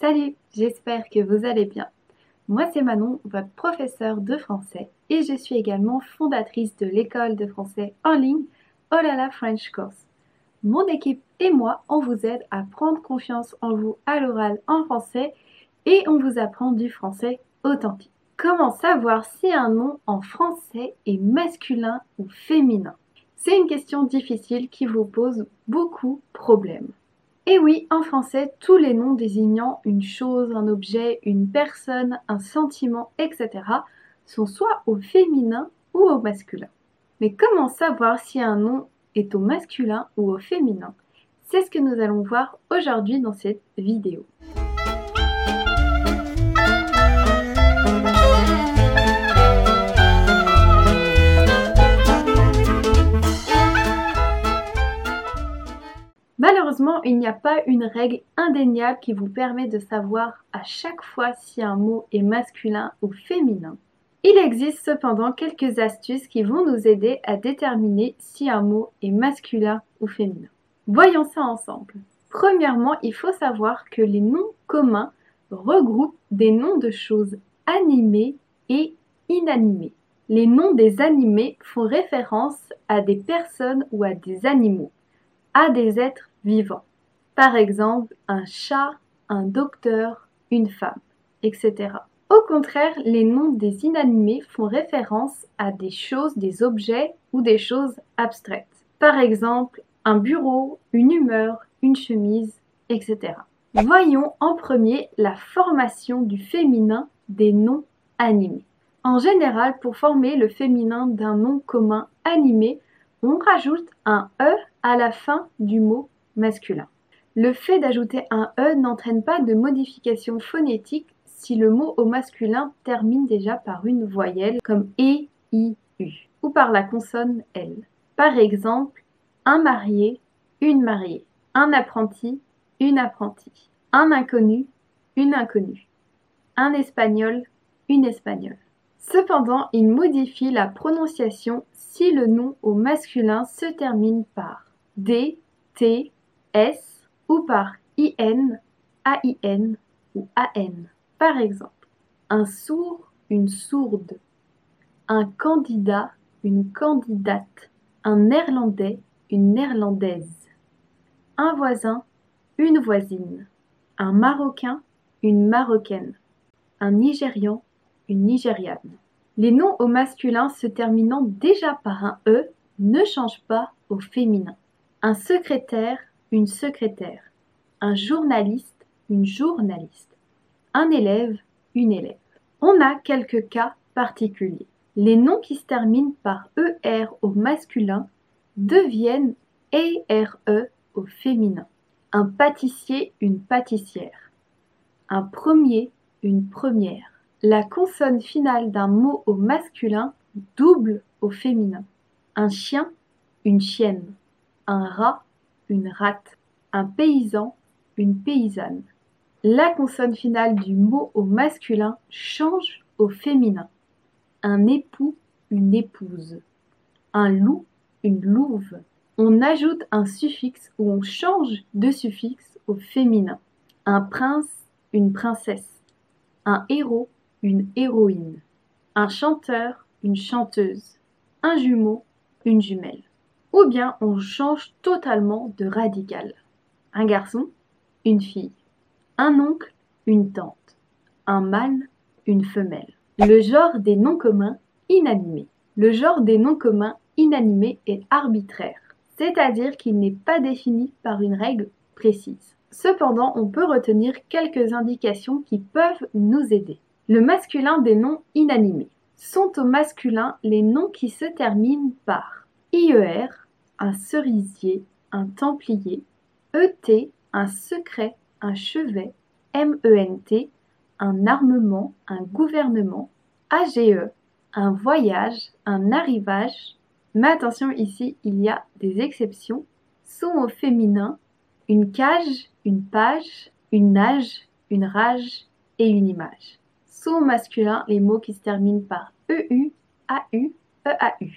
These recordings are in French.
Salut, j'espère que vous allez bien. Moi c'est Manon, votre professeure de français, et je suis également fondatrice de l'école de français en ligne Olala French Course. Mon équipe et moi, on vous aide à prendre confiance en vous à l'oral en français et on vous apprend du français authentique. Comment savoir si un nom en français est masculin ou féminin? C'est une question difficile qui vous pose beaucoup de problèmes. Et oui, en français, tous les noms désignant une chose, un objet, une personne, un sentiment, etc. sont soit au féminin ou au masculin. Mais comment savoir si un nom est au masculin ou au féminin? C'est ce que nous allons voir aujourd'hui dans cette vidéo. Malheureusement, il n'y a pas une règle indéniable qui vous permet de savoir à chaque fois si un mot est masculin ou féminin. Il existe cependant quelques astuces qui vont nous aider à déterminer si un mot est masculin ou féminin. Voyons ça ensemble. Premièrement, il faut savoir que les noms communs regroupent des noms de choses animées et inanimées. Les noms des animés font référence à des personnes ou à des animaux, à des êtres Par exemple, un chat, un docteur, une femme, etc. Au contraire, les noms des inanimés font référence à des choses, des objets ou des choses abstraites. Par exemple, un bureau, une humeur, une chemise, etc. Voyons en premier la formation du féminin des noms animés. En général, pour former le féminin d'un nom commun animé, on rajoute un E à la fin du mot Le fait d'ajouter un E n'entraîne pas de modification phonétique si le mot au masculin termine déjà par une voyelle comme E, I, U ou par la consonne L. Par exemple, un marié, une mariée, un apprenti, une apprentie, un inconnu, une inconnue, un espagnol, une espagnole. Cependant, il modifie la prononciation si le nom au masculin se termine par D, T, S ou par IN, AIN ou AN. Par exemple, un sourd, une sourde, un candidat, une candidate, un néerlandais, une néerlandaise, un voisin, une voisine, un marocain, une marocaine, un nigérian, une nigériane. Les noms au masculin se terminant déjà par un E ne changent pas au féminin. Un secrétaire, une secrétaire, un journaliste, une journaliste, un élève, une élève. On a quelques cas particuliers. Les noms qui se terminent par ER au masculin deviennent ERE au féminin. Un pâtissier, une pâtissière. Un premier, une première. La consonne finale d'un mot au masculin double au féminin. Un chien, une chienne. Un rat, une rate, un paysan, une paysanne. La consonne finale du mot au masculin change au féminin. Un époux, une épouse. Un loup, une louve. On ajoute un suffixe ou on change de suffixe au féminin. Un prince, une princesse. Un héros, une héroïne. Un chanteur, une chanteuse. Un jumeau, une jumelle ou bien on change totalement de radical. Un garçon, une fille. Un oncle, une tante. Un mâle, une femelle. Le genre des noms communs inanimés. Le genre des noms communs inanimés est arbitraire, c'est-à-dire qu'il n'est pas défini par une règle précise. Cependant, on peut retenir quelques indications qui peuvent nous aider. Le masculin des noms inanimés. Sont au masculin les noms qui se terminent par IER, un cerisier, un templier, ET, un secret, un chevet, MENT, un armement, un gouvernement, AGE, un voyage, un arrivage. Mais attention ici, il y a des exceptions. Sont au féminin une cage, une page, une nage, une rage et une image. Sont au masculin les mots qui se terminent par EU, AU, EAU,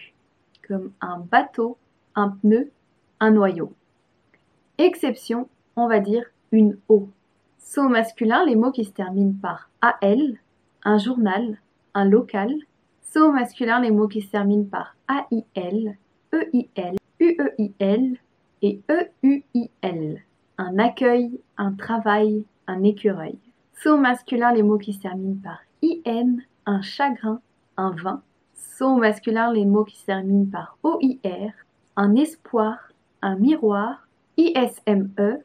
comme un bateau, un pneu, un noyau. Exception, on va dire une eau. Sont masculin les mots qui se terminent par AL, un journal, un local. Sont masculin les mots qui se terminent par AIL, EIL, UEIL et EUIL. Un accueil, un travail, un écureuil. Sont masculin les mots qui se terminent par IN, un chagrin, un vin. Sont masculin les mots qui se terminent par OIR, un espoir, un miroir, ISME,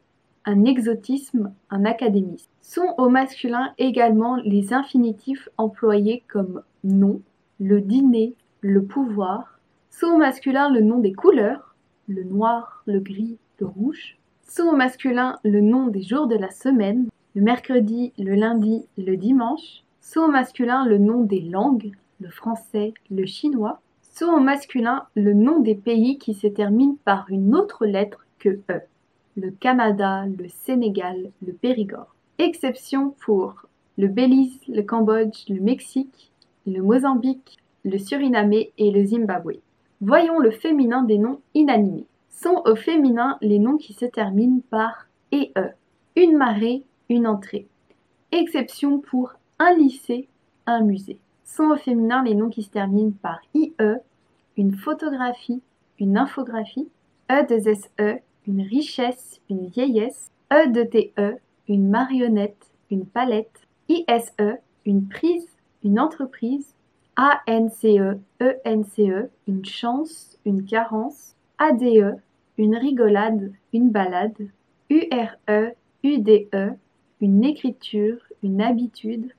un exotisme, un académisme. Sont au masculin également les infinitifs employés comme nom, le dîner, le pouvoir. Sont au masculin le nom des couleurs, le noir, le gris, le rouge. Sont au masculin le nom des jours de la semaine, le mercredi, le lundi, le dimanche. Sont au masculin le nom des langues, le français, le chinois. Sont au masculin le nom des pays qui se terminent par une autre lettre que E le Canada, le Sénégal, le Périgord. Exception pour le Belize, le Cambodge, le Mexique, le Mozambique, le Suriname et le Zimbabwe. Voyons le féminin des noms inanimés. Sont au féminin les noms qui se terminent par EE. Une marée, une entrée. Exception pour un lycée, un musée. Sont au féminin les noms qui se terminent par IE, une photographie, une infographie, E2SE, une richesse, une vieillesse, E de TE, une marionnette, une palette, ISE, une prise, une entreprise, ANCE, ENCE, une chance, une carence, ADE, une rigolade, une balade, URE, UDE, une écriture, une habitude,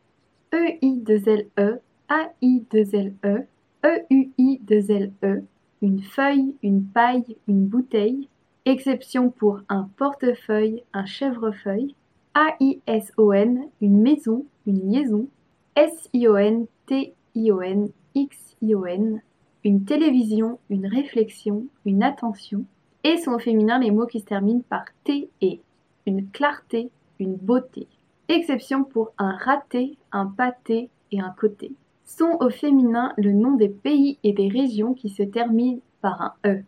EI2LE, AI2LE, EUI2LE, une feuille, une paille, une bouteille, exception pour un portefeuille, un chèvrefeuille, A-I-S-O-N, une maison, une liaison, S-I-O-N, T-I-O-N, X-I-O-N, une télévision, une réflexion, une attention, et sont au féminin les mots qui se terminent par T et, une clarté, une beauté. Exception pour un raté, un pâté et un côté. Sont au féminin le nom des pays et des régions qui se terminent par un E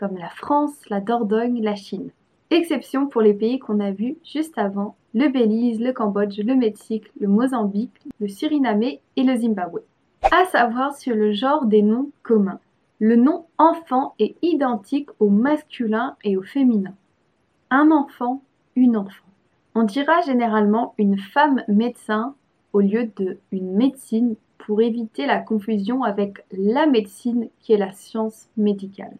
comme la France, la Dordogne, la Chine. Exception pour les pays qu'on a vus juste avant, le Belize, le Cambodge, le Mexique, le Mozambique, le Suriname et le Zimbabwe. À savoir sur le genre des noms communs. Le nom enfant est identique au masculin et au féminin. Un enfant, une enfant. On dira généralement une femme médecin au lieu de une médecine pour éviter la confusion avec la médecine qui est la science médicale.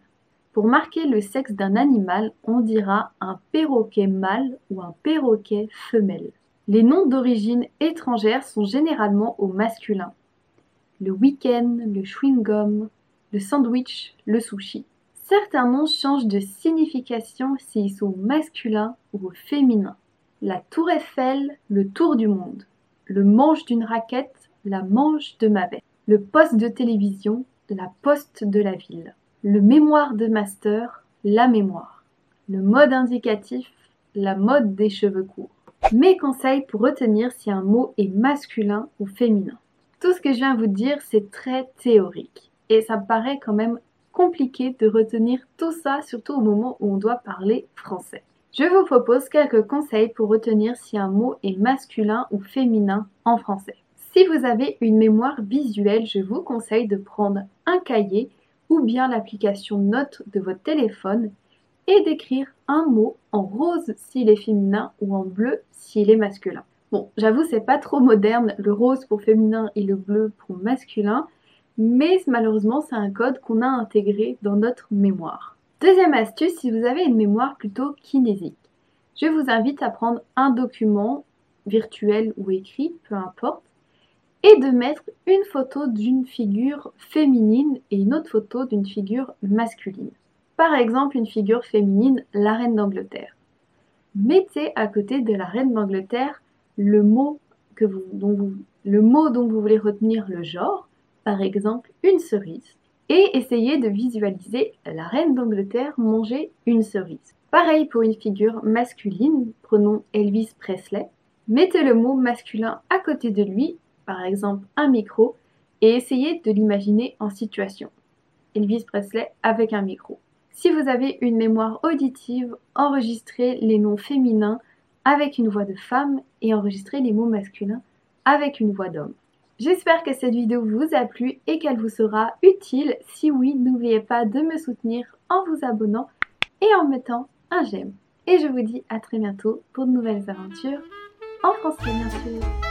Pour marquer le sexe d'un animal, on dira un perroquet mâle ou un perroquet femelle. Les noms d'origine étrangère sont généralement au masculin. Le week-end, le chewing-gum, le sandwich, le sushi. Certains noms changent de signification s'ils sont masculins ou au féminin. La tour Eiffel, le tour du monde. Le manche d'une raquette, la manche de ma bête. Le poste de télévision, la poste de la ville le mémoire de master, la mémoire. Le mode indicatif, la mode des cheveux courts. Mes conseils pour retenir si un mot est masculin ou féminin. Tout ce que je viens vous dire, c'est très théorique. Et ça me paraît quand même compliqué de retenir tout ça, surtout au moment où on doit parler français. Je vous propose quelques conseils pour retenir si un mot est masculin ou féminin en français. Si vous avez une mémoire visuelle, je vous conseille de prendre un cahier ou bien l'application Note de votre téléphone et d'écrire un mot en rose s'il est féminin ou en bleu s'il est masculin. Bon, j'avoue, c'est pas trop moderne, le rose pour féminin et le bleu pour masculin, mais malheureusement, c'est un code qu'on a intégré dans notre mémoire. Deuxième astuce, si vous avez une mémoire plutôt kinésique, je vous invite à prendre un document virtuel ou écrit, peu importe, et de mettre une photo d'une figure féminine et une autre photo d'une figure masculine. Par exemple, une figure féminine, la reine d'Angleterre. Mettez à côté de la reine d'Angleterre le mot que dont vous, dont vous voulez retenir le genre, par exemple une cerise, et essayez de visualiser la reine d'Angleterre manger une cerise. Pareil pour une figure masculine, prenons Elvis Presley. Mettez le mot masculin à côté de lui par exemple un micro, et essayez de l'imaginer en situation. Elvis Presley avec un micro. Si vous avez une mémoire auditive, enregistrez les noms féminins avec une voix de femme et enregistrer les mots masculins avec une voix d'homme. J'espère que cette vidéo vous a plu et qu'elle vous sera utile. Si oui, n'oubliez pas de me soutenir en vous abonnant et en mettant un j'aime. Et je vous dis à très bientôt pour de nouvelles aventures en français bien sûr.